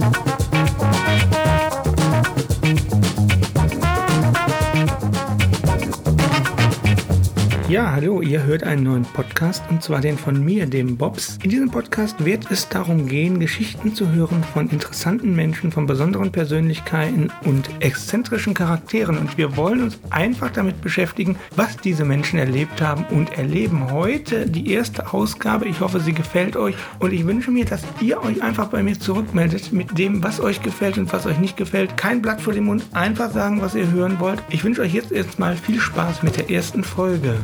Thank you. Ja, hallo, ihr hört einen neuen Podcast und zwar den von mir, dem Bobs. In diesem Podcast wird es darum gehen, Geschichten zu hören von interessanten Menschen, von besonderen Persönlichkeiten und exzentrischen Charakteren und wir wollen uns einfach damit beschäftigen, was diese Menschen erlebt haben und erleben heute die erste Ausgabe. Ich hoffe, sie gefällt euch und ich wünsche mir, dass ihr euch einfach bei mir zurückmeldet mit dem, was euch gefällt und was euch nicht gefällt. Kein Blatt vor dem Mund, einfach sagen, was ihr hören wollt. Ich wünsche euch jetzt erstmal viel Spaß mit der ersten Folge.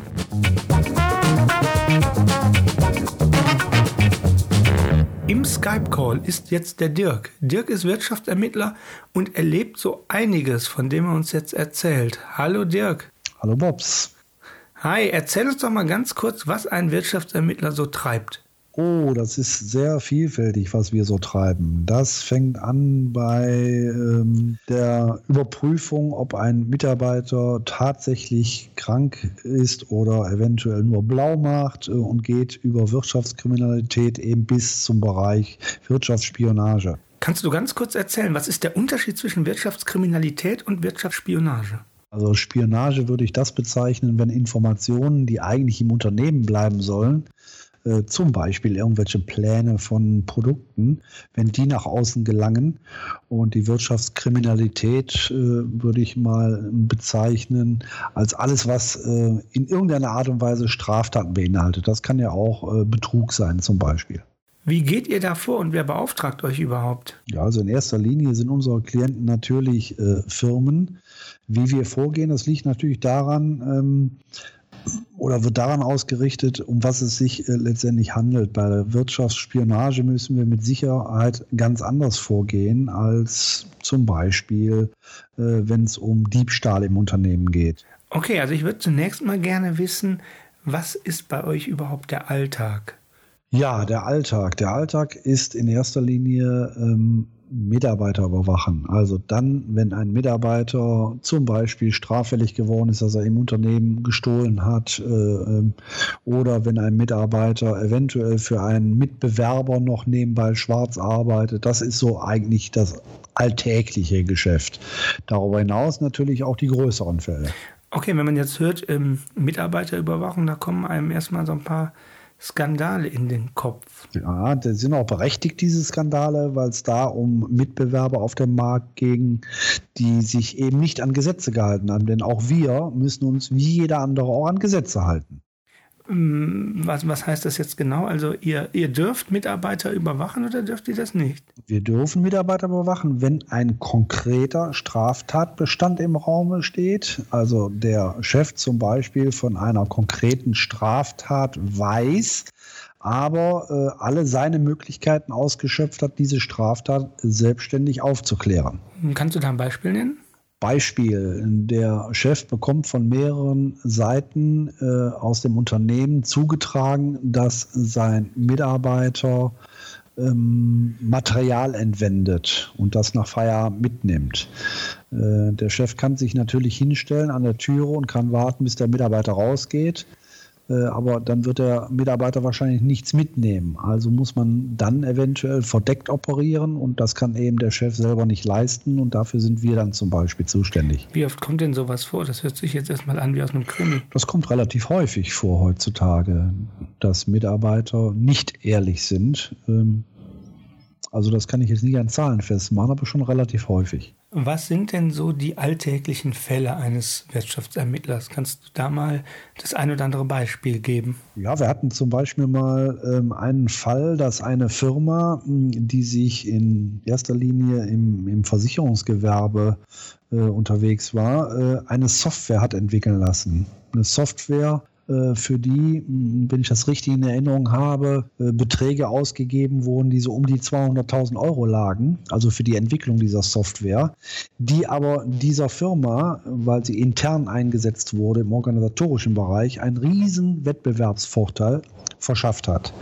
Im Skype-Call ist jetzt der Dirk. Dirk ist Wirtschaftsermittler und erlebt so einiges, von dem er uns jetzt erzählt. Hallo Dirk. Hallo Bobs. Hi, erzähl uns doch mal ganz kurz, was ein Wirtschaftsermittler so treibt. Oh, das ist sehr vielfältig, was wir so treiben. Das fängt an bei ähm, der Überprüfung, ob ein Mitarbeiter tatsächlich krank ist oder eventuell nur blau macht äh, und geht über Wirtschaftskriminalität eben bis zum Bereich Wirtschaftsspionage. Kannst du ganz kurz erzählen, was ist der Unterschied zwischen Wirtschaftskriminalität und Wirtschaftsspionage? Also Spionage würde ich das bezeichnen, wenn Informationen, die eigentlich im Unternehmen bleiben sollen, äh, zum Beispiel irgendwelche Pläne von Produkten, wenn die nach außen gelangen. Und die Wirtschaftskriminalität äh, würde ich mal bezeichnen als alles, was äh, in irgendeiner Art und Weise Straftaten beinhaltet. Das kann ja auch äh, Betrug sein zum Beispiel. Wie geht ihr da vor und wer beauftragt euch überhaupt? Ja, also in erster Linie sind unsere Klienten natürlich äh, Firmen. Wie wir vorgehen, das liegt natürlich daran, ähm, oder wird daran ausgerichtet, um was es sich äh, letztendlich handelt. Bei der Wirtschaftsspionage müssen wir mit Sicherheit ganz anders vorgehen als zum Beispiel, äh, wenn es um Diebstahl im Unternehmen geht. Okay, also ich würde zunächst mal gerne wissen, was ist bei euch überhaupt der Alltag? Ja, der Alltag. Der Alltag ist in erster Linie ähm, Mitarbeiter überwachen. Also dann, wenn ein Mitarbeiter zum Beispiel straffällig geworden ist, dass er im Unternehmen gestohlen hat, äh, ähm, oder wenn ein Mitarbeiter eventuell für einen Mitbewerber noch nebenbei schwarz arbeitet, das ist so eigentlich das alltägliche Geschäft. Darüber hinaus natürlich auch die größeren Fälle. Okay, wenn man jetzt hört, ähm, Mitarbeiterüberwachung, da kommen einem erstmal so ein paar Skandale in den Kopf. Ja, das sind auch berechtigt, diese Skandale, weil es da um Mitbewerber auf dem Markt ging, die sich eben nicht an Gesetze gehalten haben. Denn auch wir müssen uns wie jeder andere auch an Gesetze halten. Mm, was, was heißt das jetzt genau? Also ihr, ihr dürft Mitarbeiter überwachen oder dürft ihr das nicht? Wir dürfen Mitarbeiter überwachen, wenn ein konkreter Straftatbestand im Raum steht. Also der Chef zum Beispiel von einer konkreten Straftat weiß, aber äh, alle seine Möglichkeiten ausgeschöpft hat, diese Straftat selbstständig aufzuklären. Kannst du da ein Beispiel nennen? Beispiel, der Chef bekommt von mehreren Seiten äh, aus dem Unternehmen zugetragen, dass sein Mitarbeiter ähm, Material entwendet und das nach Feierabend mitnimmt. Äh, der Chef kann sich natürlich hinstellen an der Türe und kann warten, bis der Mitarbeiter rausgeht. Äh, aber dann wird der Mitarbeiter wahrscheinlich nichts mitnehmen. Also muss man dann eventuell verdeckt operieren und das kann eben der Chef selber nicht leisten und dafür sind wir dann zum Beispiel zuständig. Wie oft kommt denn sowas vor? Das hört sich jetzt erstmal an wie aus einem Krimi. Das kommt relativ häufig vor heutzutage, dass Mitarbeiter nicht ehrlich sind. Ähm, also das kann ich jetzt nicht an Zahlen festmachen, aber schon relativ häufig. Was sind denn so die alltäglichen Fälle eines Wirtschaftsermittlers? Kannst du da mal das ein oder andere Beispiel geben? Ja, wir hatten zum Beispiel mal ähm, einen Fall, dass eine Firma, die sich in erster Linie im, im Versicherungsgewerbe äh, unterwegs war, äh, eine Software hat entwickeln lassen. Eine Software, für die, wenn ich das richtig in Erinnerung habe, äh, Beträge ausgegeben wurden, die so um die 200.000 Euro lagen, also für die Entwicklung dieser Software, die aber dieser Firma, weil sie intern eingesetzt wurde im organisatorischen Bereich, einen riesen Wettbewerbsvorteil verschafft hat.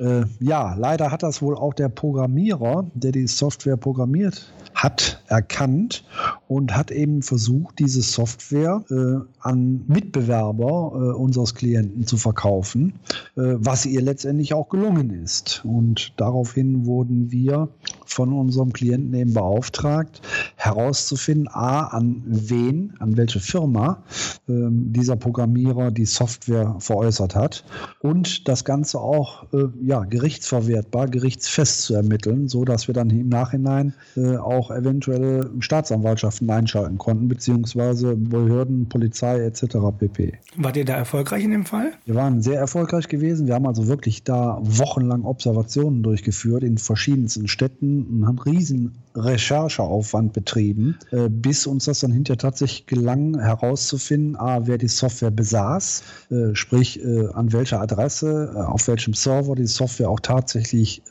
Äh, ja, leider hat das wohl auch der Programmierer, der die Software programmiert hat erkannt und hat eben versucht, diese Software äh, an Mitbewerber äh, unseres Klienten zu verkaufen, äh, was ihr letztendlich auch gelungen ist. Und daraufhin wurden wir von unserem Klienten eben beauftragt, herauszufinden, a, an wen, an welche Firma ähm, dieser Programmierer die Software veräußert hat und das Ganze auch äh, ja, gerichtsverwertbar, gerichtsfest zu ermitteln, so dass wir dann im Nachhinein äh, auch eventuelle Staatsanwaltschaften einschalten konnten, beziehungsweise Behörden, Polizei etc. pp. Wart ihr da erfolgreich in dem Fall? Wir waren sehr erfolgreich gewesen. Wir haben also wirklich da wochenlang Observationen durchgeführt in verschiedensten Städten und haben riesen Rechercheaufwand betrieben, äh, bis uns das dann hinterher tatsächlich gelang herauszufinden, a, wer die Software besaß, äh, sprich äh, an welcher Adresse, auf welchem Server die Software auch tatsächlich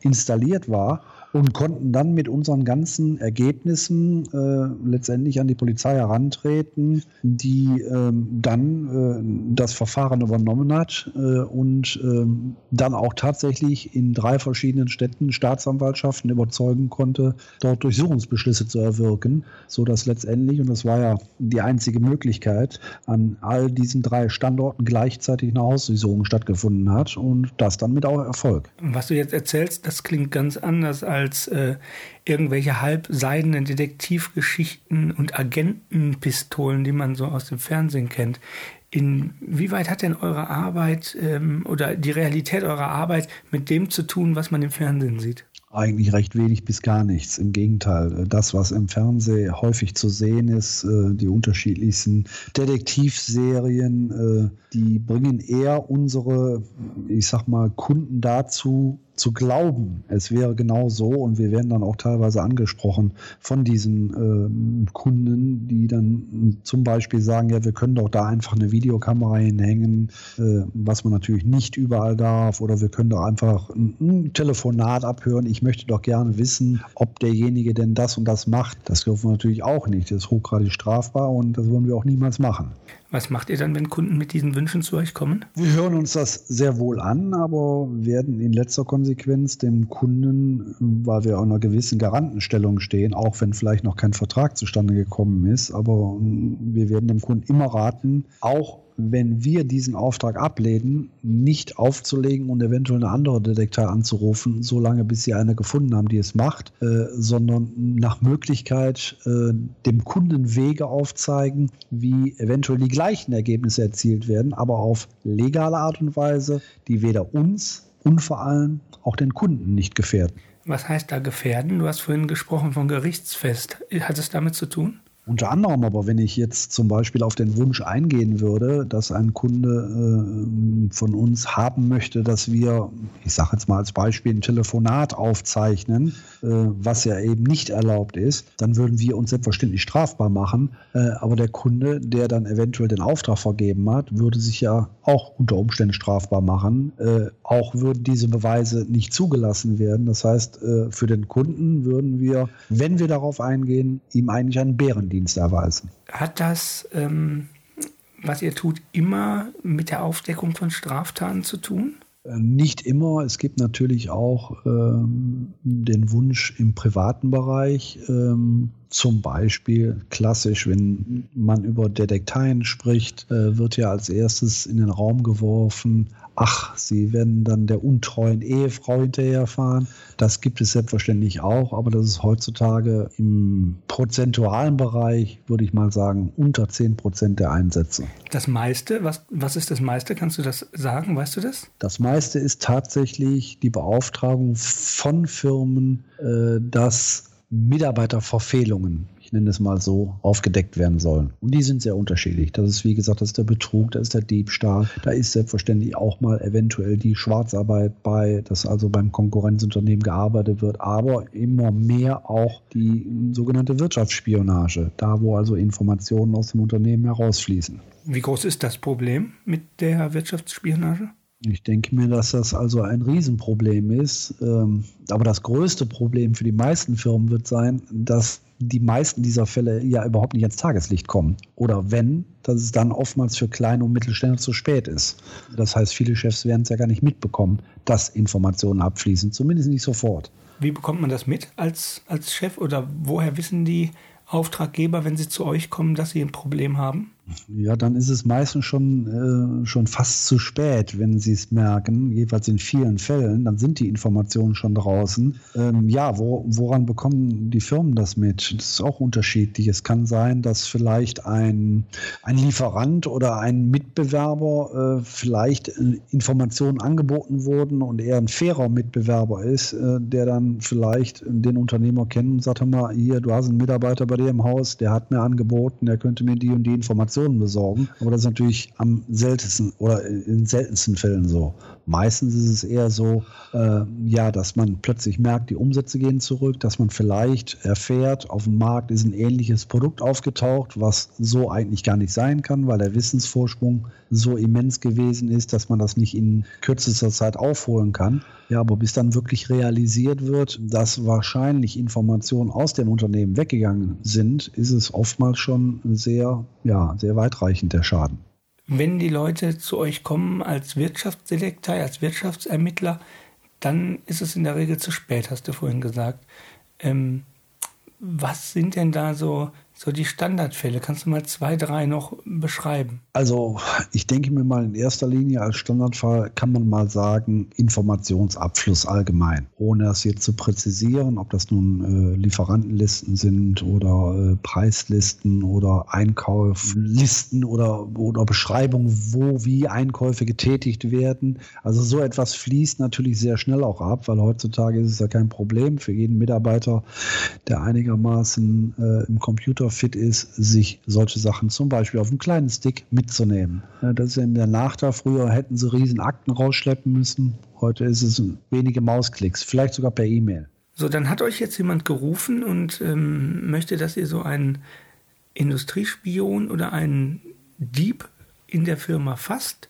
installiert war und konnten dann mit unseren ganzen Ergebnissen äh, letztendlich an die Polizei herantreten, die ähm, dann äh, das Verfahren übernommen hat äh, und ähm, dann auch tatsächlich in drei verschiedenen Städten Staatsanwaltschaften überzeugen konnte, dort Durchsuchungsbeschlüsse zu erwirken, sodass letztendlich, und das war ja die einzige Möglichkeit, an all diesen drei Standorten gleichzeitig eine Hausdurchsuchung stattgefunden hat und das dann mit auch Erfolg. Was du jetzt erzählst, das klingt ganz anders als als äh, irgendwelche halbseidenen Detektivgeschichten und Agentenpistolen, die man so aus dem Fernsehen kennt. Inwieweit hat denn eure Arbeit ähm, oder die Realität eurer Arbeit mit dem zu tun, was man im Fernsehen sieht? Eigentlich recht wenig bis gar nichts. Im Gegenteil, das, was im Fernsehen häufig zu sehen ist, äh, die unterschiedlichsten Detektivserien, äh, die bringen eher unsere, ich sag mal, Kunden dazu, zu glauben, es wäre genau so und wir werden dann auch teilweise angesprochen von diesen äh, Kunden, die dann zum Beispiel sagen, ja, wir können doch da einfach eine Videokamera hinhängen, äh, was man natürlich nicht überall darf oder wir können doch einfach ein, ein, Telefonat abhören. Ich möchte doch gerne wissen, ob derjenige denn das und das macht. Das dürfen wir natürlich auch nicht. Das ist hochgradig strafbar und das wollen wir auch niemals machen. Was macht ihr dann, wenn Kunden mit diesen Wünschen zu euch kommen? Wir hören uns das sehr wohl an, aber werden in letzter Konsequenz dem Kunden, weil wir auf einer gewissen Garantenstellung stehen, auch wenn vielleicht noch kein Vertrag zustande gekommen ist, aber wir werden dem Kunden immer raten, auch wenn wir diesen Auftrag ablehnen, nicht aufzulegen und eventuell eine andere Detektei anzurufen, solange bis sie eine gefunden haben, die es macht, äh, sondern nach Möglichkeit äh, dem Kunden Wege aufzeigen, wie eventuell die gleichen Ergebnisse erzielt werden, aber auf legale Art und Weise, die weder uns und vor allem auch den Kunden nicht gefährden. Was heißt da gefährden? Du hast vorhin gesprochen von Gerichtsfest. Hat es damit zu tun? Unter anderem aber, wenn ich jetzt zum Beispiel auf den Wunsch eingehen würde, dass ein Kunde äh, von uns haben möchte, dass wir, ich sage jetzt mal als Beispiel, ein Telefonat aufzeichnen, äh, was ja eben nicht erlaubt ist, dann würden wir uns selbstverständlich strafbar machen. Äh, aber der Kunde, der dann eventuell den Auftrag vergeben hat, würde sich ja auch unter Umständen strafbar machen. Äh, auch würden diese Beweise nicht zugelassen werden. Das heißt, äh, für den Kunden würden wir, wenn wir darauf eingehen, ihm eigentlich einen Bärendienst Dienst erweisen. Hat das, ähm, was ihr tut, immer mit der Aufdeckung von Straftaten zu tun? Äh, nicht immer. Es gibt natürlich auch ähm, den Wunsch im privaten Bereich, ähm, zum Beispiel klassisch, wenn man über Detekteien spricht, äh, wird ja als erstes in den Raum geworfen, ach, sie werden dann der untreuen Ehefrau hinterherfahren. Das gibt es selbstverständlich auch, aber das ist heutzutage im prozentualen Bereich, würde ich mal sagen, unter 10 Prozent der Einsätze. Das meiste, was, was ist das meiste? Kannst du das sagen? Weißt du das? Das meiste ist tatsächlich die Beauftragung von Firmen, äh, dass Mitarbeiterverfehlungen, ich nenne es mal so, aufgedeckt werden sollen. Und die sind sehr unterschiedlich. Das ist, wie gesagt, das ist der Betrug, da ist der Diebstahl, da ist selbstverständlich auch mal eventuell die Schwarzarbeit bei, dass also beim Konkurrenzunternehmen gearbeitet wird, aber immer mehr auch die sogenannte Wirtschaftsspionage, da wo also Informationen aus dem Unternehmen herausfließen. Wie groß ist das Problem mit der Wirtschaftsspionage? Ich denke mir, dass das also ein Riesenproblem ist. Ähm, aber das größte Problem für die meisten Firmen wird sein, dass die meisten dieser Fälle ja überhaupt nicht ans Tageslicht kommen. Oder wenn, dass es dann oftmals für kleine und Mittelständler zu spät ist. Das heißt, viele Chefs werden es ja gar nicht mitbekommen, dass Informationen abfließen, zumindest nicht sofort. Wie bekommt man das mit als, als Chef oder woher wissen die Auftraggeber, wenn sie zu euch kommen, dass sie ein Problem haben? Ja, dann ist es meistens schon, äh, schon fast zu spät, wenn sie es merken, jedenfalls in vielen Fällen, dann sind die Informationen schon draußen. Ähm, ja, wo, woran bekommen die Firmen das mit? Das ist auch unterschiedlich. Es kann sein, dass vielleicht ein, ein Lieferant oder ein Mitbewerber äh, vielleicht äh, Informationen angeboten wurden und er ein fairer Mitbewerber ist, äh, der dann vielleicht den Unternehmer kennt und sagt, hör mal, hier, du hast einen Mitarbeiter bei dir im Haus, der hat mir angeboten, der könnte mir die und die Informationen Informationen besorgen. Aber das ist natürlich am seltensten oder in seltensten Fällen so. Meistens ist es eher so, äh, ja, dass man plötzlich merkt, die Umsätze gehen zurück, dass man vielleicht erfährt, auf dem Markt ist ein ähnliches Produkt aufgetaucht, was so eigentlich gar nicht sein kann, weil der Wissensvorsprung so immens gewesen ist, dass man das nicht in kürzester Zeit aufholen kann. Ja, aber bis dann wirklich realisiert wird, dass wahrscheinlich Informationen aus dem Unternehmen weggegangen sind, ist es oftmals schon sehr, ja, sehr weitreichend der Schaden. Wenn die Leute zu euch kommen als Wirtschaftsdetektei, als Wirtschaftsermittler, dann ist es in der Regel zu spät, hast du vorhin gesagt. Ähm, was sind denn da so so die Standardfälle. Kannst du mal zwei, drei noch beschreiben? Also ich denke mir mal in erster Linie als Standardfall kann man mal sagen Informationsabfluss allgemein, ohne das jetzt zu präzisieren, ob das nun äh, Lieferantenlisten sind oder äh, Preislisten oder Einkauflisten oder, oder Beschreibungen, wo wie Einkäufe getätigt werden. Also so etwas fließt natürlich sehr schnell auch ab, weil heutzutage ist es ja kein Problem für jeden Mitarbeiter, der einigermaßen äh, im Computer fit ist, sich solche Sachen zum Beispiel auf einem kleinen Stick mitzunehmen. Das ist eben der Nachteil. Früher hätten sie riesen Akten rausschleppen müssen. Heute ist es wenige Mausklicks, vielleicht sogar per E-Mail. So, dann hat euch jetzt jemand gerufen und ähm, möchte, dass ihr so einen Industriespion oder einen Dieb in der Firma fasst.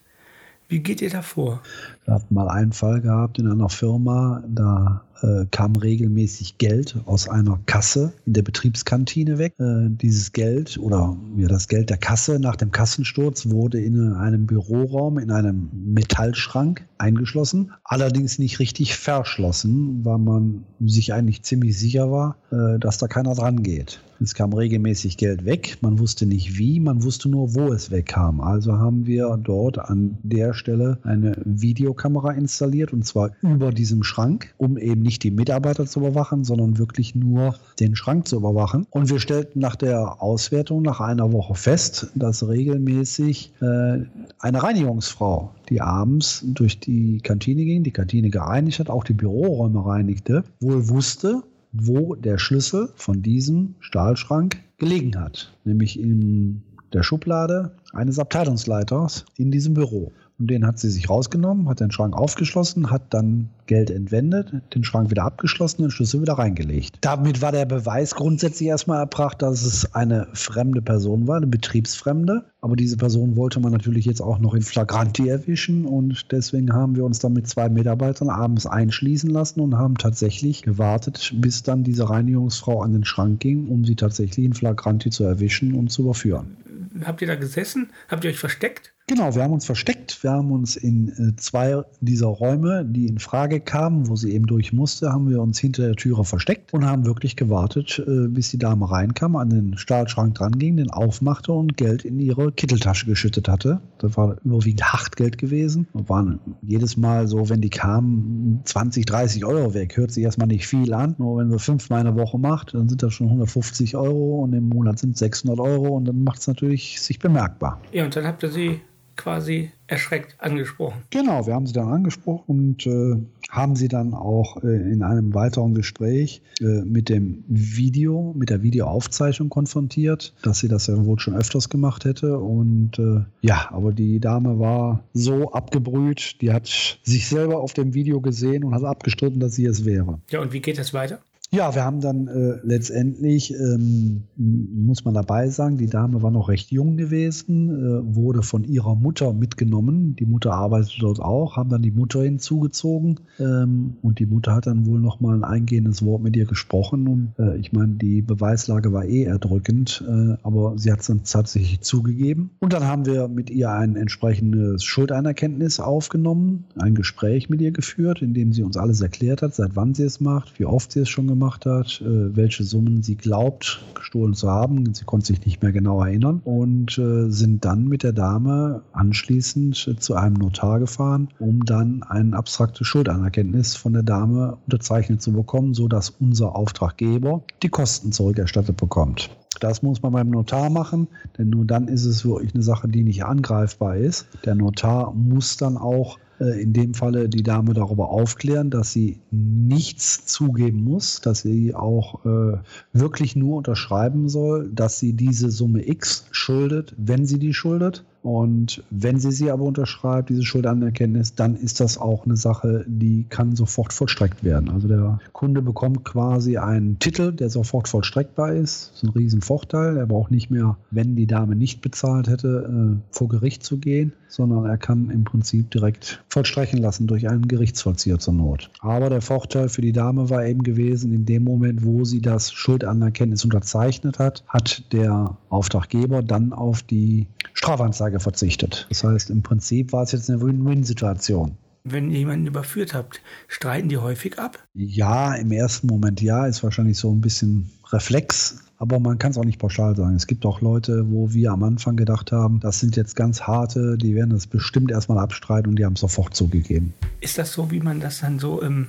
Wie geht ihr da vor? Wir hatten mal einen Fall gehabt in einer Firma, da äh, kam regelmäßig Geld aus einer Kasse in der Betriebskantine weg. Äh, dieses Geld oder ja, das Geld der Kasse nach dem Kassensturz wurde in einem Büroraum, in einem Metallschrank eingeschlossen, allerdings nicht richtig verschlossen, weil man sich eigentlich ziemlich sicher war, äh, dass da keiner dran geht. Es kam regelmäßig Geld weg, man wusste nicht wie, man wusste nur, wo es wegkam. Also haben wir dort an der Stelle eine Videokamera installiert und zwar über diesem Schrank, um eben nicht die Mitarbeiter zu überwachen, sondern wirklich nur den Schrank zu überwachen. Und wir stellten nach der Auswertung nach einer Woche fest, dass regelmäßig äh, eine Reinigungsfrau, die abends durch die Kantine ging, die Kantine gereinigt hat, auch die Büroräume reinigte, wohl wusste, wo der Schlüssel von diesem Stahlschrank gelegen hat, nämlich in der Schublade eines Abteilungsleiters in diesem Büro. Und den hat sie sich rausgenommen, hat den Schrank aufgeschlossen, hat dann Geld entwendet, den Schrank wieder abgeschlossen den Schlüssel wieder reingelegt. Damit war der Beweis grundsätzlich erstmal erbracht, dass es eine fremde Person war, eine Betriebsfremde. Aber diese Person wollte man natürlich jetzt auch noch in Flagranti erwischen und deswegen haben wir uns dann mit zwei Mitarbeitern abends einschließen lassen und haben tatsächlich gewartet, bis dann diese Reinigungsfrau an den Schrank ging, um sie tatsächlich in Flagranti zu erwischen und zu überführen. Habt ihr da gesessen? Habt ihr euch versteckt? Genau, wir haben uns versteckt. Wir haben uns in äh, zwei dieser Räume, die in Frage kamen, wo sie eben durch musste, haben wir uns hinter der Türe versteckt und haben wirklich gewartet, äh, bis die Dame reinkam, an den Stahlschrank dran ging, den aufmachte und Geld in ihre Kitteltasche geschüttet hatte. Das war überwiegend Hartgeld gewesen. Das waren jedes Mal so, wenn die kamen, 20, 30 Euro weg. Hört sich erstmal nicht viel an. Nur wenn sie fünfmal eine Woche macht, dann sind das schon 150 Euro und im Monat sind es 600 Euro und dann macht es natürlich sich bemerkbar. Ja, und dann habt ihr sie quasi erschreckt angesprochen. Genau, wir haben sie dann angesprochen und äh, haben sie dann auch äh, in einem weiteren Gespräch äh, mit dem Video, mit der Videoaufzeichnung konfrontiert, dass sie das ja wohl schon öfters gemacht hätte. Und äh, ja, aber die Dame war so abgebrüht, die hat sich selber auf dem Video gesehen und hat abgestritten, dass sie es wäre. Ja, und wie geht es weiter? Ja, wir haben dann äh, letztendlich, ähm, muss man dabei sagen, die Dame war noch recht jung gewesen, äh, wurde von ihrer Mutter mitgenommen. Die Mutter arbeitet dort auch, haben dann die Mutter hinzugezogen ähm, und die Mutter hat dann wohl noch mal ein eingehendes Wort mit ihr gesprochen. Und äh, ich meine, die Beweislage war eh erdrückend, äh, aber sie hat es dann tatsächlich zugegeben. Und dann haben wir mit ihr ein entsprechendes Schuldanerkenntnis aufgenommen, ein Gespräch mit ihr geführt, in dem sie uns alles erklärt hat, seit wann sie es macht, wie oft sie es schon gemacht hat gemacht hat, äh, welche Summen sie glaubt, gestohlen zu haben. Sie konnte sich nicht mehr genau erinnern und äh, sind dann mit der Dame anschließend zu einem Notar gefahren, um dann ein abstraktes Schuldanerkenntnis von der Dame unterzeichnet zu bekommen, sodass unser Auftraggeber die Kosten zurückerstattet bekommt. Das muss man beim Notar machen, denn nur dann ist es wirklich eine Sache, die nicht angreifbar ist. Der Notar muss dann auch äh, in dem Falle die Dame darüber aufklären, dass sie nichts zugeben muss, dass sie auch äh, wirklich nur unterschreiben soll, dass sie diese Summe X schuldet, wenn sie die schuldet und wenn sie sie aber unterschreibt, diese Schuldanerkenntnis, dann ist das auch eine Sache, die kann sofort vollstreckt werden. Also der Kunde bekommt quasi einen Titel, der sofort vollstreckbar ist. Das ist ein Riesenvorteil. Er braucht nicht mehr, wenn die Dame nicht bezahlt hätte, äh, vor Gericht zu gehen, sondern er kann im Prinzip direkt vollstrecken lassen durch einen Gerichtsvollzieher zur Not. Aber der Vorteil für die Dame war eben gewesen, in dem Moment, wo sie das Schuldanerkenntnis unterzeichnet hat, hat der Auftraggeber dann auf die Strafanzeige Anlage verzichtet. Das heißt, im Prinzip war es jetzt eine Win-Win-Situation. Wenn ihr jemanden überführt habt, streiten die häufig ab? Ja, im ersten Moment ja, ist wahrscheinlich so ein bisschen Reflex, aber man kann es auch nicht pauschal sagen. Es gibt auch Leute, wo wir am Anfang gedacht haben, das sind jetzt ganz harte, die werden das bestimmt erstmal abstreiten und die haben es sofort zugegeben. Ist das so, wie man das dann so im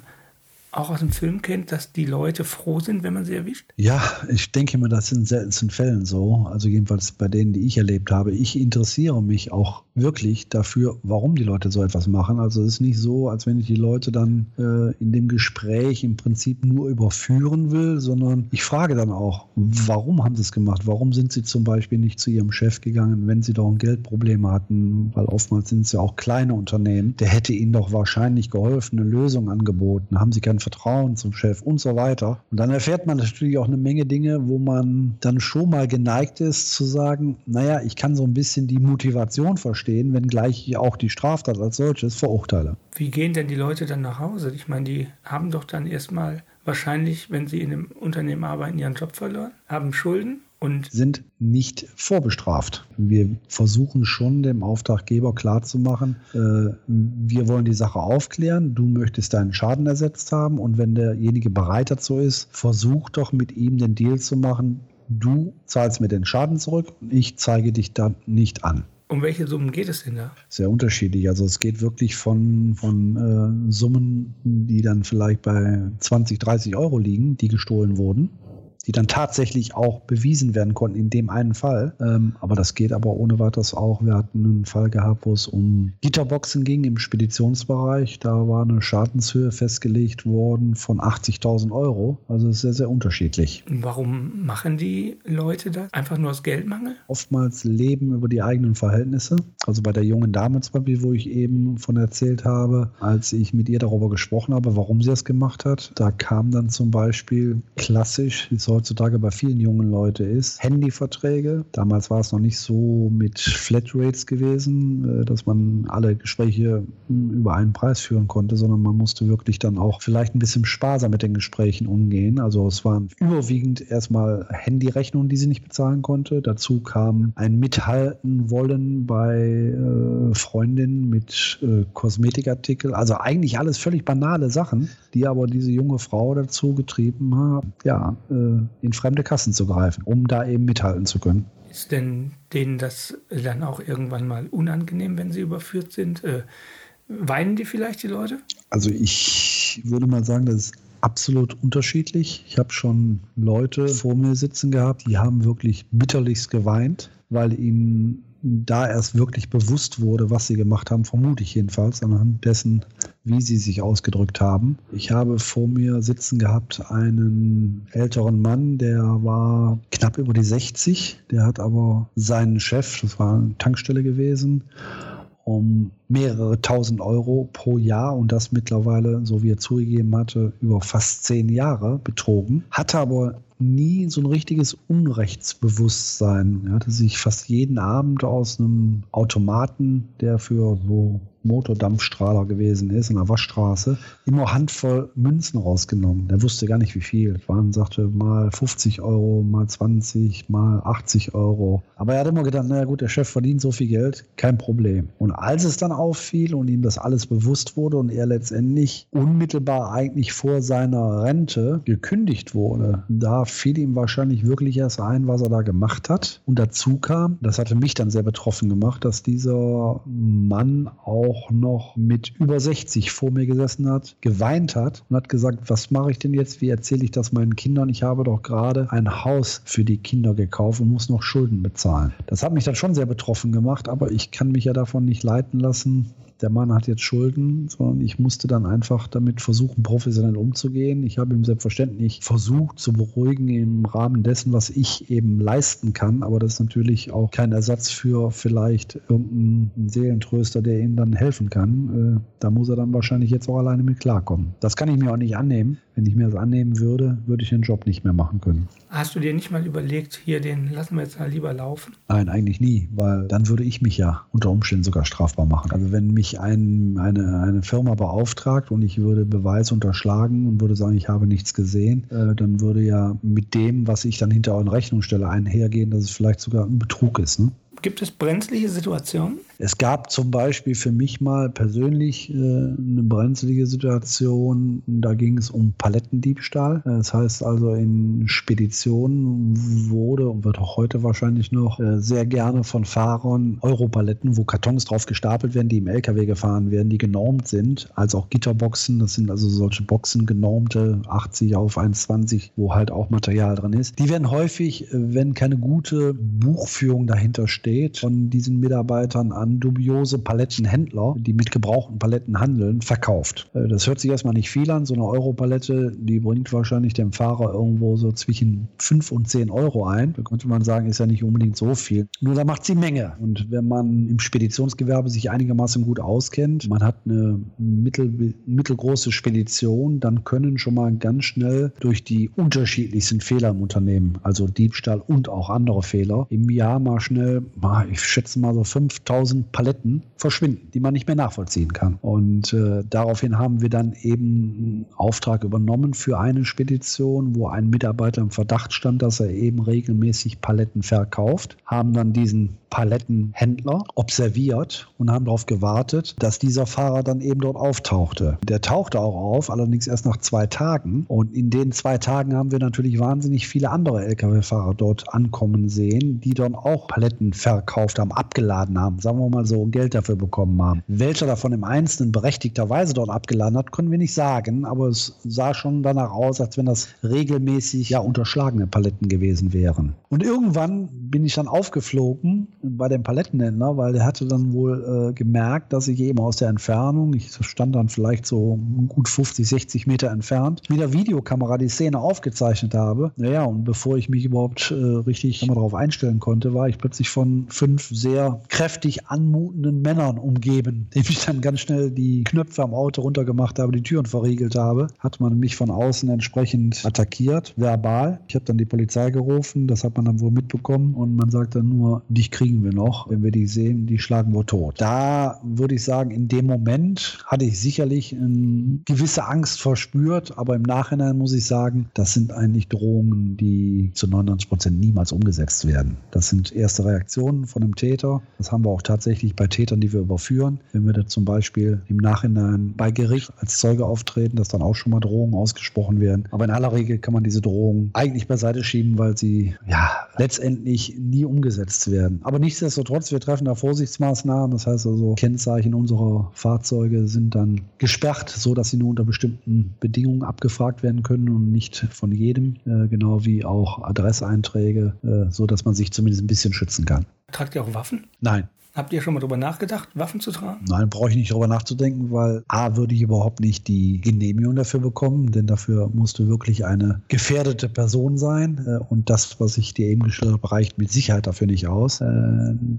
auch aus dem Film kennt, dass die Leute froh sind, wenn man sie erwischt? Ja, ich denke mir, das sind seltensten Fällen so. Also jedenfalls bei denen, die ich erlebt habe. Ich interessiere mich auch wirklich dafür, warum die Leute so etwas machen. Also es ist nicht so, als wenn ich die Leute dann äh, in dem Gespräch im Prinzip nur überführen will, sondern ich frage dann auch, warum haben sie es gemacht? Warum sind sie zum Beispiel nicht zu ihrem Chef gegangen, wenn sie doch ein Geldproblem hatten? Weil oftmals sind es ja auch kleine Unternehmen. Der hätte ihnen doch wahrscheinlich geholfen, eine Lösung angeboten. Haben sie kein Vertrauen zum Chef und so weiter. Und dann erfährt man natürlich auch eine Menge Dinge, wo man dann schon mal geneigt ist zu sagen, naja, ich kann so ein bisschen die Motivation verstehen, wenngleich ich auch die Straftat als solches verurteile. Wie gehen denn die Leute dann nach Hause? Ich meine, die haben doch dann erstmal wahrscheinlich, wenn sie in einem Unternehmen arbeiten, ihren Job verloren, haben Schulden und sind nicht vorbestraft. Wir versuchen schon dem Auftraggeber klarzumachen, äh, wir wollen die Sache aufklären, du möchtest deinen Schaden ersetzt haben und wenn derjenige bereit dazu ist, versuch doch mit ihm den Deal zu machen, du zahlst mir den Schaden zurück und ich zeige dich dann nicht an. Um welche Summen geht es denn da? Sehr unterschiedlich. Also es geht wirklich von, von äh, Summen, die dann vielleicht bei 20, 30 Euro liegen, die gestohlen wurden die dann tatsächlich auch bewiesen werden konnten in dem einen Fall. Ähm, aber das geht aber ohne weiteres auch. Wir hatten einen Fall gehabt, wo es um Gitterboxen ging im Speditionsbereich. Da war eine Schadenshöhe festgelegt worden von 80.000 Euro. Also ist sehr, sehr unterschiedlich. Warum machen die Leute das? Einfach nur aus Geldmangel? Oftmals leben über die eigenen Verhältnisse. Also bei der jungen Dame zum Beispiel, wo ich eben von erzählt habe, als ich mit ihr darüber gesprochen habe, warum sie das gemacht hat, da kam dann zum Beispiel klassisch, die heutzutage bei vielen jungen Leuten ist. Handyverträge. Damals war es noch nicht so mit Flatrates gewesen, äh, dass man alle Gespräche hm, über einen Preis führen konnte, sondern man musste wirklich dann auch vielleicht ein bisschen sparsam mit den Gesprächen umgehen. Also es waren überwiegend erstmal Handyrechnungen, die sie nicht bezahlen konnte. Dazu kam ein Mithalten wollen bei äh, Freundinnen mit äh, Kosmetikartikel. Also eigentlich alles völlig banale Sachen, die aber diese junge Frau dazu getrieben haben, ja, äh, in fremde Kassen zu greifen, um da eben mithalten zu können. Ist denn denen das dann auch irgendwann mal unangenehm, wenn sie überführt sind? Äh, weinen die vielleicht die Leute? Also ich würde mal sagen, das ist absolut unterschiedlich. Ich habe schon Leute vor mir sitzen gehabt, die haben wirklich bitterlichst geweint, weil ihnen da erst wirklich bewusst wurde, was sie gemacht haben, vermute ich jedenfalls, anhand dessen, wie sie sich ausgedrückt haben. Ich habe vor mir sitzen gehabt einen älteren Mann, der war knapp über die 60, der hat aber seinen Chef, das war eine Tankstelle gewesen, um mehrere tausend Euro pro Jahr und das mittlerweile, so wie er zugegeben hatte, über fast zehn Jahre betrogen. Hatte aber nie so ein richtiges Unrechtsbewusstsein. Er hatte sich fast jeden Abend aus einem Automaten, der für so Motordampfstrahler gewesen ist, in der Waschstraße, immer Handvoll Münzen rausgenommen. Der wusste gar nicht, wie viel. Es waren, sagte, mal 50 Euro, mal 20, mal 80 Euro. Aber er hat immer gedacht, naja gut, der Chef verdient so viel Geld, kein Problem. Und als es dann auffiel und ihm das alles bewusst wurde und er letztendlich unmittelbar eigentlich vor seiner Rente gekündigt wurde, da fiel ihm wahrscheinlich wirklich erst ein, was er da gemacht hat. Und dazu kam, das hatte mich dann sehr betroffen gemacht, dass dieser Mann auch auch noch mit über 60 vor mir gesessen hat, geweint hat und hat gesagt, was mache ich denn jetzt? Wie erzähle ich das meinen Kindern? Ich habe doch gerade ein Haus für die Kinder gekauft und muss noch Schulden bezahlen. Das hat mich dann schon sehr betroffen gemacht, aber ich kann mich ja davon nicht leiten lassen, der Mann hat jetzt Schulden, sondern ich musste dann einfach damit versuchen, professionell umzugehen. Ich habe ihm selbstverständlich versucht zu beruhigen im Rahmen dessen, was ich eben leisten kann. Aber das ist natürlich auch kein Ersatz für vielleicht irgendeinen Seelentröster, der ihm dann helfen kann. Äh, da muss er dann wahrscheinlich jetzt auch alleine mit klarkommen. Das kann ich mir auch nicht annehmen. Wenn ich mir das annehmen würde, würde ich den Job nicht mehr machen können. Hast du dir nicht mal überlegt, hier den lassen wir jetzt mal lieber laufen? Nein, eigentlich nie, weil dann würde ich mich ja unter Umständen sogar strafbar machen. Also wenn mich ein, eine, eine Firma beauftragt und ich würde Beweis unterschlagen und würde sagen, ich habe nichts gesehen, äh, dann würde ja mit dem, was ich dann hinterher in Rechnung stelle, einhergehen, dass es vielleicht sogar ein Betrug ist. Ne? Gibt es brenzliche Situationen? Es gab zum Beispiel für mich mal persönlich äh, eine brenzlige Situation. Da ging es um Palettendiebstahl. Das heißt also, in Speditionen wurde und wird auch heute wahrscheinlich noch äh, sehr gerne von Fahrern Europaletten, wo Kartons drauf gestapelt werden, die im LKW gefahren werden, die genormt sind, als auch Gitterboxen. Das sind also solche Boxen, genormte 80 auf 1,20, wo halt auch Material drin ist. Die werden häufig, äh, wenn keine gute Buchführung dahinter steht, von diesen Mitarbeitern an dubiose Palettenhändler, die mit gebrauchten Paletten handeln, verkauft. Äh, das hört sich erstmal nicht viel an. So eine Europalette, die bringt wahrscheinlich dem Fahrer irgendwo so zwischen 5 und 10 Euro ein. Da könnte man sagen, ist ja nicht unbedingt so viel. Nur da macht sie Menge. Und wenn man im Speditionsgewerbe sich einigermaßen gut auskennt, man hat eine mittel, mittelgroße Spedition, dann können schon mal ganz schnell durch die unterschiedlichsten Fehler im Unternehmen, also Diebstahl und auch andere Fehler, im Jahr mal schnell, ich schätze mal so 5000 Paletten verschwinden, die man nicht mehr nachvollziehen kann. Und äh, daraufhin haben wir dann eben einen Auftrag übernommen für eine Spedition, wo ein Mitarbeiter im Verdacht stand, dass er eben regelmäßig Paletten verkauft, haben dann diesen Palettenhändler observiert und haben darauf gewartet, dass dieser Fahrer dann eben dort auftauchte. Der tauchte auch auf, allerdings erst nach zwei Tagen. Und in den zwei Tagen haben wir natürlich wahnsinnig viele andere Lkw-Fahrer dort ankommen sehen, die dann auch Paletten verkauft haben, abgeladen haben, sagen wir mal so, Geld dafür bekommen haben. Welcher davon im Einzelnen berechtigterweise dort abgeladen hat, können wir nicht sagen, aber es sah schon danach aus, als wenn das regelmäßig ja unterschlagene Paletten gewesen wären. Und irgendwann bin ich dann aufgeflogen bei dem Palettenhändler, weil der hatte dann wohl äh, gemerkt, dass ich eben aus der Entfernung, ich stand dann vielleicht so gut 50, 60 Meter entfernt, mit der Videokamera die Szene aufgezeichnet habe. Naja, und bevor ich mich überhaupt äh, richtig darauf einstellen konnte, war ich plötzlich von fünf sehr kräftig anmutenden Männern umgeben, dem ich dann ganz schnell die Knöpfe am Auto runtergemacht habe, die Türen verriegelt habe. Hat man mich von außen entsprechend attackiert, verbal. Ich habe dann die Polizei gerufen, das hat man dann wohl mitbekommen und man sagt dann nur, dich kriegen kriegen wir noch. Wenn wir die sehen, die schlagen wir tot. Da würde ich sagen, in dem Moment hatte ich sicherlich eine gewisse Angst verspürt, aber im Nachhinein muss ich sagen, das sind eigentlich Drohungen, die zu 99 Prozent niemals umgesetzt werden. Das sind erste Reaktionen von einem Täter. Das haben wir auch tatsächlich bei Tätern, die wir überführen. Wenn wir da zum Beispiel im Nachhinein bei Gericht als Zeuge auftreten, dass dann auch schon mal Drohungen ausgesprochen werden. Aber in aller Regel kann man diese Drohungen eigentlich beiseite schieben, weil sie ja letztendlich nie umgesetzt werden. Aber nichtsdestotrotz, wir treffen da Vorsichtsmaßnahmen. Das heißt also, Kennzeichen unserer Fahrzeuge sind dann gesperrt, so dass sie nur unter bestimmten Bedingungen abgefragt werden können und nicht von jedem, äh, genau wie auch Adresseinträge, äh, so dass man sich zumindest ein bisschen schützen kann. Tragt ihr auch Waffen? Nein. Habt ihr schon mal darüber nachgedacht, Waffen zu tragen? Nein, brauche ich nicht darüber nachzudenken, weil A, würde ich überhaupt nicht die Genehmigung dafür bekommen, denn dafür musst du wirklich eine gefährdete Person sein. Äh, und das, was ich dir eben geschildert habe, reicht mit Sicherheit dafür nicht aus. Äh,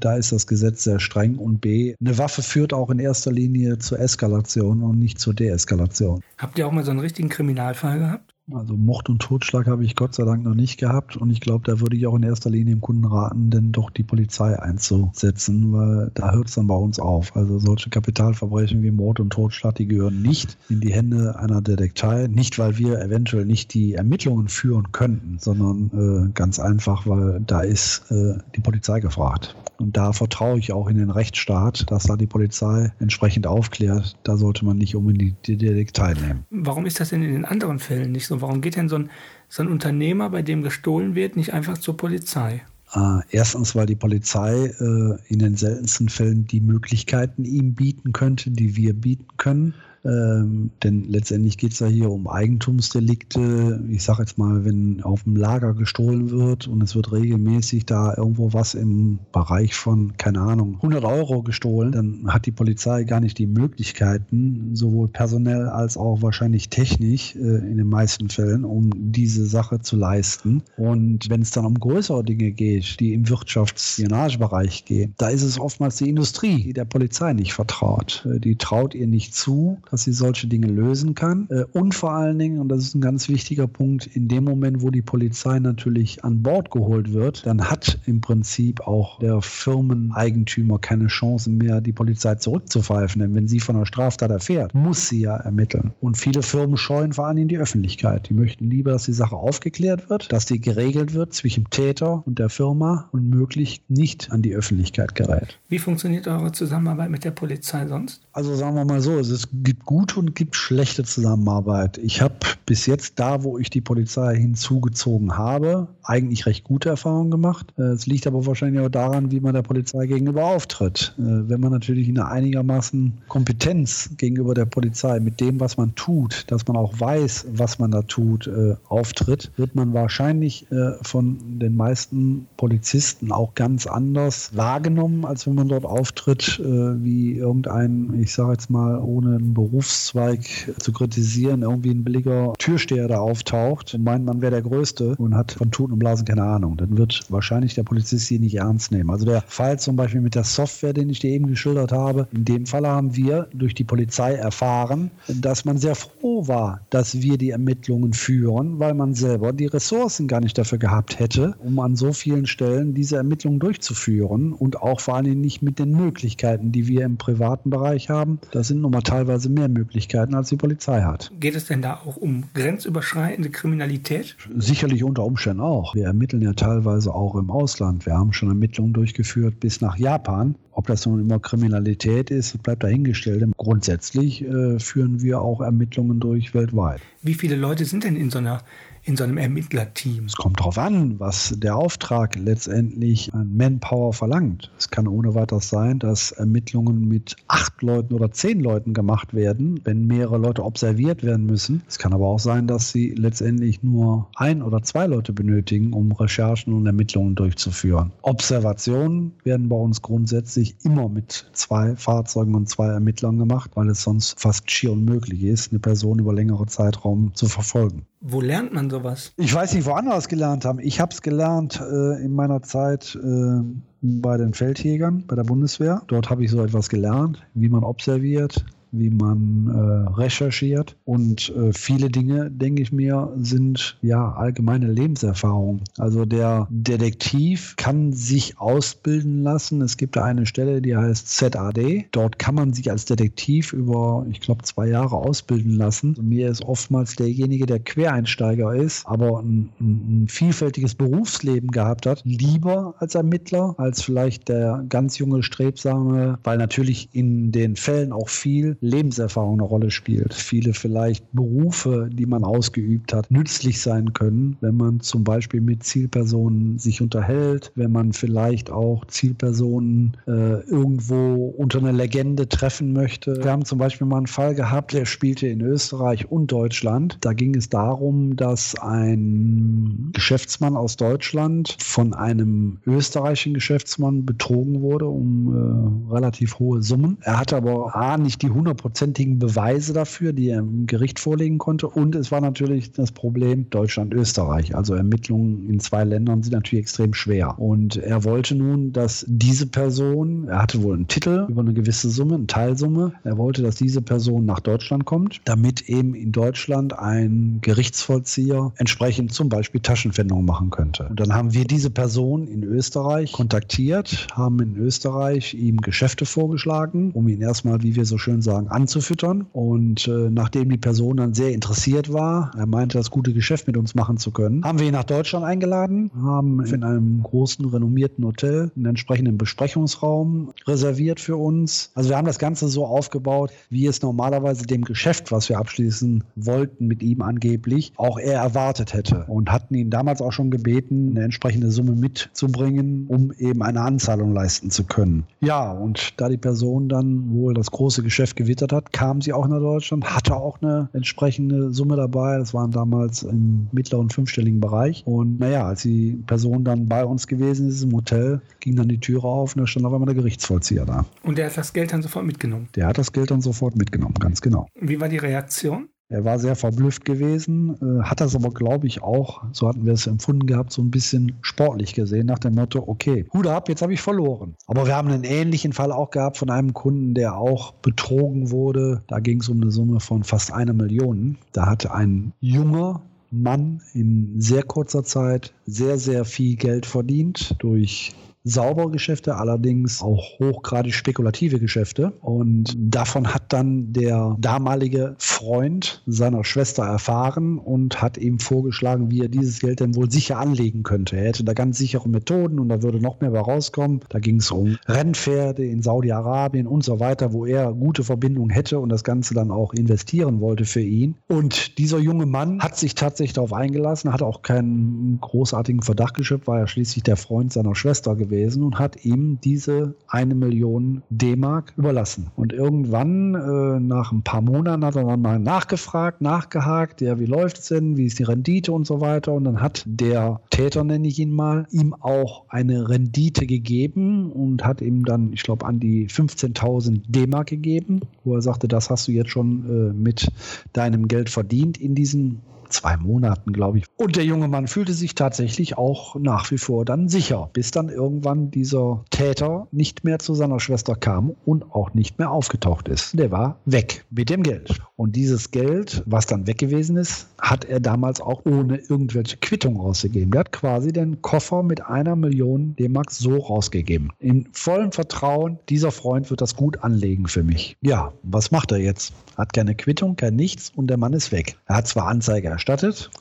da ist das Gesetz sehr streng. Und B, eine Waffe führt auch in erster Linie zur Eskalation und nicht zur Deeskalation. Habt ihr auch mal so einen richtigen Kriminalfall gehabt? Also Mord und Totschlag habe ich Gott sei Dank noch nicht gehabt und ich glaube, da würde ich auch in erster Linie dem Kunden raten, denn doch die Polizei einzusetzen, weil da hört es dann bei uns auf. Also solche Kapitalverbrechen wie Mord und Totschlag, die gehören nicht in die Hände einer Detektei, nicht weil wir eventuell nicht die Ermittlungen führen könnten, sondern äh, ganz einfach, weil da ist äh, die Polizei gefragt. Und da vertraue ich auch in den Rechtsstaat, dass da die Polizei entsprechend aufklärt. Da sollte man nicht unbedingt die Detektei nehmen. Warum ist das denn in den anderen Fällen nicht so? Warum geht denn so ein, so ein Unternehmer, bei dem gestohlen wird, nicht einfach zur Polizei? Äh, erstens, weil die Polizei äh, in den seltensten Fällen die Möglichkeiten ihm bieten könnte, die wir bieten können. Ähm, denn letztendlich geht es ja hier um Eigentumsdelikte. Ich sage jetzt mal, wenn auf dem Lager gestohlen wird und es wird regelmäßig da irgendwo was im Bereich von, keine Ahnung, 100 Euro gestohlen, dann hat die Polizei gar nicht die Möglichkeiten, sowohl personell als auch wahrscheinlich technisch äh, in den meisten Fällen, um diese Sache zu leisten. Und wenn es dann um größere Dinge geht, die im Wirtschaftsspionagebereich gehen, da ist es oftmals die Industrie, die der Polizei nicht vertraut. Äh, die traut ihr nicht zu, dass sie solche Dinge lösen kann. Äh, und vor allen Dingen, und das ist ein ganz wichtiger Punkt, in dem Moment, wo die Polizei natürlich an Bord geholt wird, dann hat im Prinzip auch der Firmeneigentümer keine Chance mehr, die Polizei zurückzupfeifen. Denn wenn sie von einer Straftat erfährt, muss sie ja ermitteln. Und viele Firmen scheuen vor allen Dingen die Öffentlichkeit. Die möchten lieber, dass die Sache aufgeklärt wird, dass die geregelt wird zwischen Täter und der Firma und möglichst nicht an die Öffentlichkeit gerät. Wie funktioniert eure Zusammenarbeit mit der Polizei sonst? Also sagen wir mal so, es gibt gute und gibt schlechte Zusammenarbeit. Ich habe bis jetzt da, wo ich die Polizei hinzugezogen habe, eigentlich recht gute Erfahrungen gemacht. Äh, es liegt aber wahrscheinlich auch daran, wie man der Polizei gegenüber auftritt. Äh, wenn man natürlich eine einigermaßen Kompetenz gegenüber der Polizei mit dem, was man tut, dass man auch weiß, was man da tut, äh, auftritt, wird man wahrscheinlich von den meisten Polizisten auch ganz anders wahrgenommen, als wenn man dort auftritt, wie irgendein, ich sage jetzt mal, ohne einen Beruf Berufszweig zu kritisieren, irgendwie ein billiger Türsteher da auftaucht und meint, man wäre der Größte und hat von Tuten und Blasen keine Ahnung, dann wird wahrscheinlich der Polizist sie nicht ernst nehmen. Also der Fall zum Beispiel mit der Software, den ich dir eben geschildert habe, in dem Fall haben wir durch die Polizei erfahren, dass man sehr froh war, dass wir die Ermittlungen führen, weil man selber die Ressourcen gar nicht dafür gehabt hätte, um an so vielen Stellen diese Ermittlungen durchzuführen und auch vor allen Dingen nicht mit den Möglichkeiten, die wir im privaten Bereich haben. Das sind nun mal teilweise mehr Möglichkeiten, als die Polizei hat. Geht es denn da auch um grenzüberschreitende Kriminalität? Sicherlich unter Umständen auch. Wir ermitteln ja teilweise auch im Ausland. Wir haben schon Ermittlungen durchgeführt bis nach Japan. Ob das nun immer Kriminalität ist, bleibt dahingestellt. Grundsätzlich äh, führen wir auch Ermittlungen durch weltweit. Wie viele Leute sind denn in so einer in so einem Ermittlerteam? Es kommt darauf an, was der Auftrag letztendlich an Manpower verlangt. Es kann ohne weiteres sein, dass Ermittlungen mit acht Leuten oder zehn Leuten gemacht werden, wenn mehrere Leute observiert werden müssen. Es kann aber auch sein, dass sie letztendlich nur ein oder zwei Leute benötigen, um Recherchen und Ermittlungen durchzuführen. Observationen werden bei uns grundsätzlich immer mit zwei Fahrzeugen und zwei Ermittlern gemacht, weil es sonst fast schier unmöglich ist, eine Person über längere Zeitraum zu verfolgen. Wo lernt man sowas? Ich weiß nicht, wo andere es gelernt haben. Ich habe es gelernt äh, in meiner Zeit äh, bei den Feldjägern, bei der Bundeswehr. Dort habe ich so etwas gelernt, wie man observiert, wie man äh, recherchiert. Und äh, viele Dinge, denke ich mir, sind ja allgemeine Lebenserfahrung. Also der Detektiv kann sich ausbilden lassen. Es gibt da eine Stelle, die heißt ZAD. Dort kann man sich als Detektiv über, ich glaube, zwei Jahre ausbilden lassen. Mir ist oftmals derjenige, der Quereinsteiger ist, aber ein, ein vielfältiges Berufsleben gehabt hat, lieber als Ermittler, als vielleicht der ganz junge, strebsame, weil natürlich in den Fällen auch viel Lebenserfahrung eine Rolle spielt, viele vielleicht Berufe, die man ausgeübt hat, nützlich sein können, wenn man zum Beispiel mit Zielpersonen sich unterhält, wenn man vielleicht auch Zielpersonen äh, irgendwo unter einer Legende treffen möchte. Wir haben zum Beispiel mal einen Fall gehabt, der spielte in Österreich und Deutschland. Da ging es darum, dass ein Geschäftsmann aus Deutschland von einem österreichischen Geschäftsmann betrogen wurde um äh, relativ hohe Summen. Er hatte aber A, nicht die hundertprozentigen Beweise dafür, die er im Gericht vorlegen konnte. Und es war natürlich das Problem Deutschland-Österreich. Also Ermittlungen in zwei Ländern sind natürlich extrem schwer. Und er wollte nun, dass diese Person, er hatte wohl einen Titel über eine gewisse Summe, eine Teilsumme, er wollte, dass diese Person nach Deutschland kommt, damit eben in Deutschland ein Gerichtsvollzieher entsprechend zum Beispiel Taschenpfändung machen könnte. Und dann haben wir diese Person in Österreich kontaktiert, haben in Österreich ihm Geschäfte vorgeschlagen, um ihn erstmal, wie wir so schön sagen, anzufüttern. Und äh, nachdem die Person dann sehr interessiert war, er meinte, das gute Geschäft mit uns machen zu können, haben wir ihn nach Deutschland eingeladen, haben in einem großen, renommierten Hotel einen entsprechenden Besprechungsraum reserviert für uns. Also wir haben das Ganze so aufgebaut, wie es normalerweise dem Geschäft, was wir abschließen wollten mit ihm angeblich, auch er erwartet hätte. Und hatten ihn damals auch schon gebeten, eine entsprechende Summe mitzubringen, um eben eine Anzahlung leisten zu können. Ja, und da die Person dann wohl das große Geschäft gewittert hat, kam sie auch nach Deutschland, hatte auch eine entsprechende Summe dabei. Das waren damals im mittleren fünfstelligen Bereich. Und naja, als die Person dann bei uns gewesen ist im Hotel, ging dann die Türe auf und da stand auf einmal der Gerichtsvollzieher da. Und der hat das Geld dann sofort mitgenommen? Der hat das Geld dann sofort mitgenommen, ganz genau. Wie war die Reaktion? Er war sehr verblüfft gewesen, äh, hat das aber, glaube ich, auch, so hatten wir es empfunden gehabt, so ein bisschen sportlich gesehen, nach dem Motto, okay, Hut ab, jetzt habe ich verloren. Aber wir haben einen ähnlichen Fall auch gehabt von einem Kunden, der auch betrogen wurde. Da ging es um eine Summe von fast einer Million. Da hatte ein junger Mann in sehr kurzer Zeit sehr, sehr viel Geld verdient durch saubere Geschäfte, allerdings auch hochgradig spekulative Geschäfte. Und davon hat dann der damalige Freund seiner Schwester erfahren und hat ihm vorgeschlagen, wie er dieses Geld denn wohl sicher anlegen könnte. Er hätte da ganz sichere Methoden und da würde noch mehr bei rauskommen. Da ging es um Rennpferde in Saudi-Arabien und so weiter, wo er gute Verbindungen hätte und das Ganze dann auch investieren wollte für ihn. Und dieser junge Mann hat sich tatsächlich darauf eingelassen, hat auch keinen großartigen Verdacht geschöpft, war ja schließlich der Freund seiner Schwester gewesen gewesen und hat ihm diese eine Million D-Mark überlassen. Und irgendwann, äh, nach ein paar Monaten, hat er dann mal nachgefragt, nachgehakt, ja, wie es denn, wie ist die Rendite und so weiter. Und dann hat der Täter, nenne ich ihn mal, ihm auch eine Rendite gegeben und hat ihm dann, ich glaube, an die 15.000 D-Mark gegeben, wo er sagte, das hast du jetzt schon äh, mit deinem Geld verdient in diesen zwei Monaten, glaube ich. Und der junge Mann fühlte sich tatsächlich auch nach wie vor dann sicher, bis dann irgendwann dieser Täter nicht mehr zu seiner Schwester kam und auch nicht mehr aufgetaucht ist. Der war weg mit dem Geld. Und dieses Geld, was dann weg gewesen ist, hat er damals auch ohne irgendwelche Quittung rausgegeben. Der hat quasi den Koffer mit einer Million D-Mark so rausgegeben. In vollem Vertrauen, dieser Freund wird das gut anlegen für mich. Ja, was macht er jetzt? Hat keine Quittung, kein nichts und der Mann ist weg. Er hat zwar Anzeige erstattet,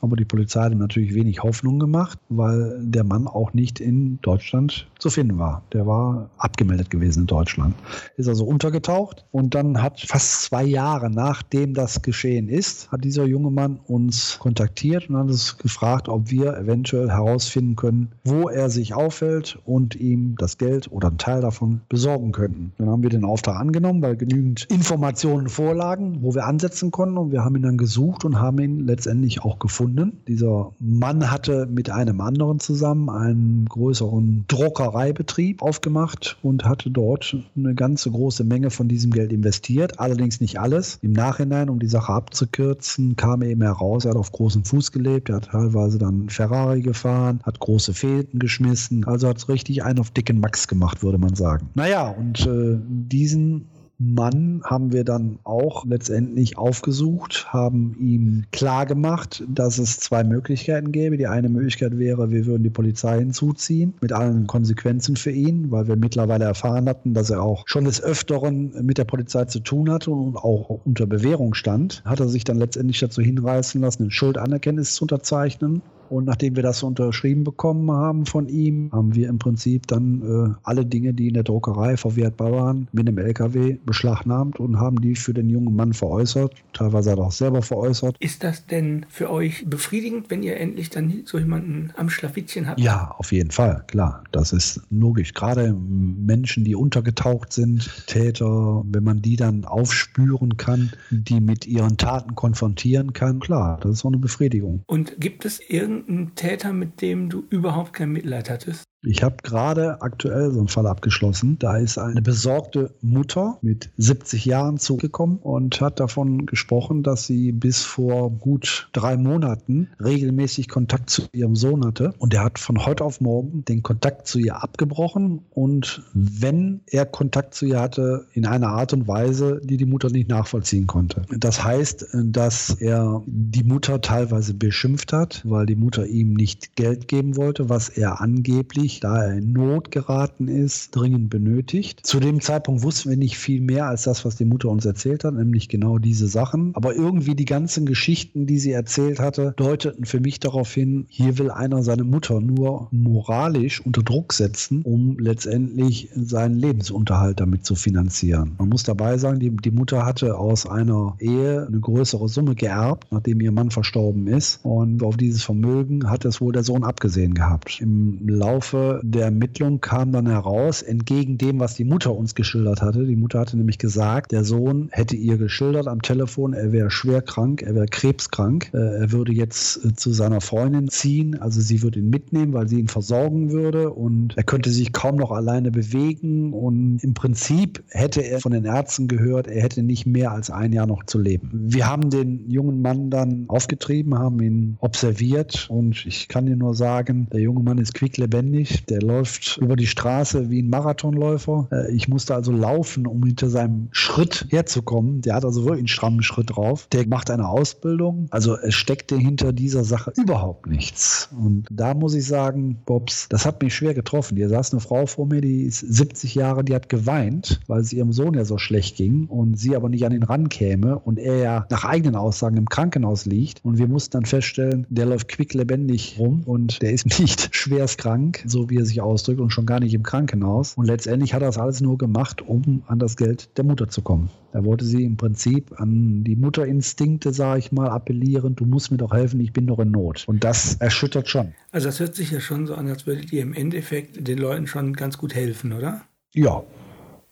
aber die Polizei hat ihm natürlich wenig Hoffnung gemacht, weil der Mann auch nicht in Deutschland zu finden war. Der war abgemeldet gewesen in Deutschland. Ist also untergetaucht und dann hat fast zwei Jahre nachdem das geschehen ist, hat dieser junge Mann uns kontaktiert und hat uns gefragt, ob wir eventuell herausfinden können, wo er sich aufhält und ihm das Geld oder einen Teil davon besorgen könnten. Dann haben wir den Auftrag angenommen, weil genügend Informationen vorlagen, wo wir ansetzen konnten und wir haben ihn dann gesucht und haben ihn letztendlich auch gefunden. Dieser Mann hatte mit einem anderen zusammen einen größeren Drucker Druckereibetrieb aufgemacht und hatte dort eine ganze große Menge von diesem Geld investiert, allerdings nicht alles. Im Nachhinein, um die Sache abzukürzen, kam eben heraus, er hat auf großem Fuß gelebt, er hat teilweise dann Ferrari gefahren, hat große Fäden geschmissen, also hat es richtig einen auf dicken Max gemacht, würde man sagen. Naja, und äh, diesen Mann haben wir dann auch letztendlich aufgesucht, haben ihm klargemacht, dass es zwei Möglichkeiten gäbe. Die eine Möglichkeit wäre, wir würden die Polizei hinzuziehen, mit allen Konsequenzen für ihn, weil wir mittlerweile erfahren hatten, dass er auch schon des Öfteren mit der Polizei zu tun hatte und auch unter Bewährung stand. Hat er sich dann letztendlich dazu hinreißen lassen, ein Schuldanerkenntnis zu unterzeichnen Und nachdem wir das unterschrieben bekommen haben von ihm, haben wir im Prinzip dann äh, alle Dinge, die in der Druckerei verwertbar waren, mit dem LKW beschlagnahmt und haben die für den jungen Mann veräußert. Teilweise hat er auch selber veräußert. Ist das denn für euch befriedigend, wenn ihr endlich dann so jemanden am Schlafittchen habt? Ja, auf jeden Fall, klar. Das ist logisch. Gerade Menschen, die untergetaucht sind, Täter, wenn man die dann aufspüren kann, die mit ihren Taten konfrontieren kann, klar, das ist auch eine Befriedigung. Und gibt es irgendeinen Täter, mit dem du überhaupt kein Mitleid hattest? Ich habe gerade aktuell so einen Fall abgeschlossen. Da ist eine besorgte Mutter mit 70 Jahren zugekommen und hat davon gesprochen, dass sie bis vor gut drei Monaten regelmäßig Kontakt zu ihrem Sohn hatte. Und er hat von heute auf morgen den Kontakt zu ihr abgebrochen. Und wenn er Kontakt zu ihr hatte, in einer Art und Weise, die die Mutter nicht nachvollziehen konnte. Das heißt, dass er die Mutter teilweise beschimpft hat, weil die Mutter ihm nicht Geld geben wollte, was er angeblich wirklich, da er in Not geraten ist, dringend benötigt. Zu dem Zeitpunkt wussten wir nicht viel mehr als das, was die Mutter uns erzählt hat, nämlich genau diese Sachen. Aber irgendwie die ganzen Geschichten, die sie erzählt hatte, deuteten für mich darauf hin, hier will einer seine Mutter nur moralisch unter Druck setzen, um letztendlich seinen Lebensunterhalt damit zu finanzieren. Man muss dabei sagen, die, die Mutter hatte aus einer Ehe eine größere Summe geerbt, nachdem ihr Mann verstorben ist. Und auf dieses Vermögen hat es wohl der Sohn abgesehen gehabt. Im Laufe der Ermittlung kam dann heraus, entgegen dem, was die Mutter uns geschildert hatte. Die Mutter hatte nämlich gesagt, der Sohn hätte ihr geschildert am Telefon, er wäre schwer krank, er wäre krebskrank. Äh, er würde jetzt äh, zu seiner Freundin ziehen, also sie würde ihn mitnehmen, weil sie ihn versorgen würde und er könnte sich kaum noch alleine bewegen und im Prinzip hätte er von den Ärzten gehört, er hätte nicht mehr als ein Jahr noch zu leben. Wir haben den jungen Mann dann aufgetrieben, haben ihn observiert und ich kann dir nur sagen, der junge Mann ist quicklebendig, der läuft über die Straße wie ein Marathonläufer. Äh, ich musste also laufen, um hinter seinem Schritt herzukommen. Der hat also wirklich einen strammen Schritt drauf. Der macht eine Ausbildung. Also es steckte hinter dieser Sache überhaupt nichts. Und da muss ich sagen, Bobs, das hat mich schwer getroffen. Hier saß eine Frau vor mir, die ist 70 Jahre, die hat geweint, weil es ihrem Sohn ja so schlecht ging und sie aber nicht an ihn rankäme und er ja nach eigenen Aussagen im Krankenhaus liegt. Und wir mussten dann feststellen, der läuft quicklebendig rum und der ist nicht schwerst krank, so wie er sich ausdrückt und schon gar nicht im Krankenhaus. Und letztendlich hat er das alles nur gemacht, um an das Geld der Mutter zu kommen. Da wollte sie im Prinzip an die Mutterinstinkte, sage ich mal, appellieren, du musst mir doch helfen, ich bin doch in Not. Und das erschüttert schon. Also das hört sich ja schon so an, als würdet ihr im Endeffekt den Leuten schon ganz gut helfen, oder? Ja,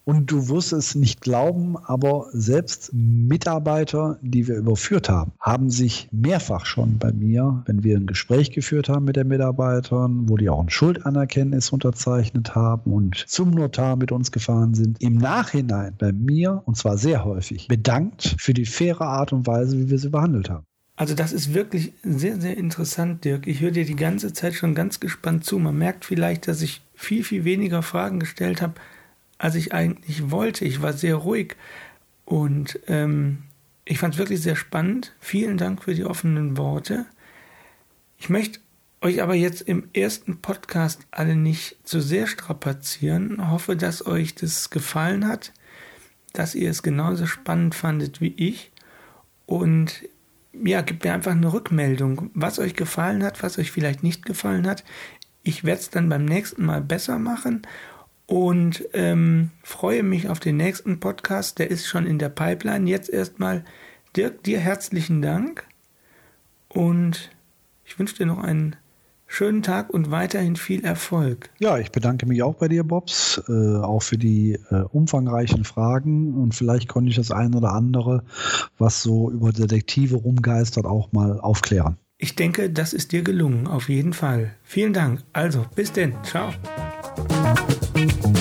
und du wirst es nicht glauben, aber selbst Mitarbeiter, die wir überführt haben, haben sich mehrfach schon bei mir, wenn wir ein Gespräch geführt haben mit den Mitarbeitern, wo die auch ein Schuldanerkenntnis unterzeichnet haben und zum Notar mit uns gefahren sind, im Nachhinein bei mir, und zwar sehr häufig, bedankt für die faire Art und Weise, wie wir sie behandelt haben. Also das ist wirklich sehr, sehr interessant, Dirk. Ich höre dir die ganze Zeit schon ganz gespannt zu. Man merkt vielleicht, dass ich viel, viel weniger Fragen gestellt habe, als ich eigentlich wollte. Ich war sehr ruhig und ähm, ich fand es wirklich sehr spannend. Vielen Dank für die offenen Worte. Ich möchte euch aber jetzt im ersten Podcast alle nicht zu sehr strapazieren. Hoffe, dass euch das gefallen hat, dass ihr es genauso spannend fandet wie ich. Und ja, gebt mir einfach eine Rückmeldung, was euch gefallen hat, was euch vielleicht nicht gefallen hat. Ich werde es dann beim nächsten Mal besser machen und ähm, freue mich auf den nächsten Podcast. Der ist schon in der Pipeline. Jetzt erstmal, Dirk, dir herzlichen Dank und ich wünsche dir noch einen schönen Tag und weiterhin viel Erfolg. Ja, ich bedanke mich auch bei dir, Bobs, äh, auch für die äh, umfangreichen Fragen und vielleicht konnte ich das eine oder andere, was so über Detektive rumgeistert, auch mal aufklären. Ich denke, das ist dir gelungen, auf jeden Fall. Vielen Dank. Also, bis denn. Ciao. Thank you.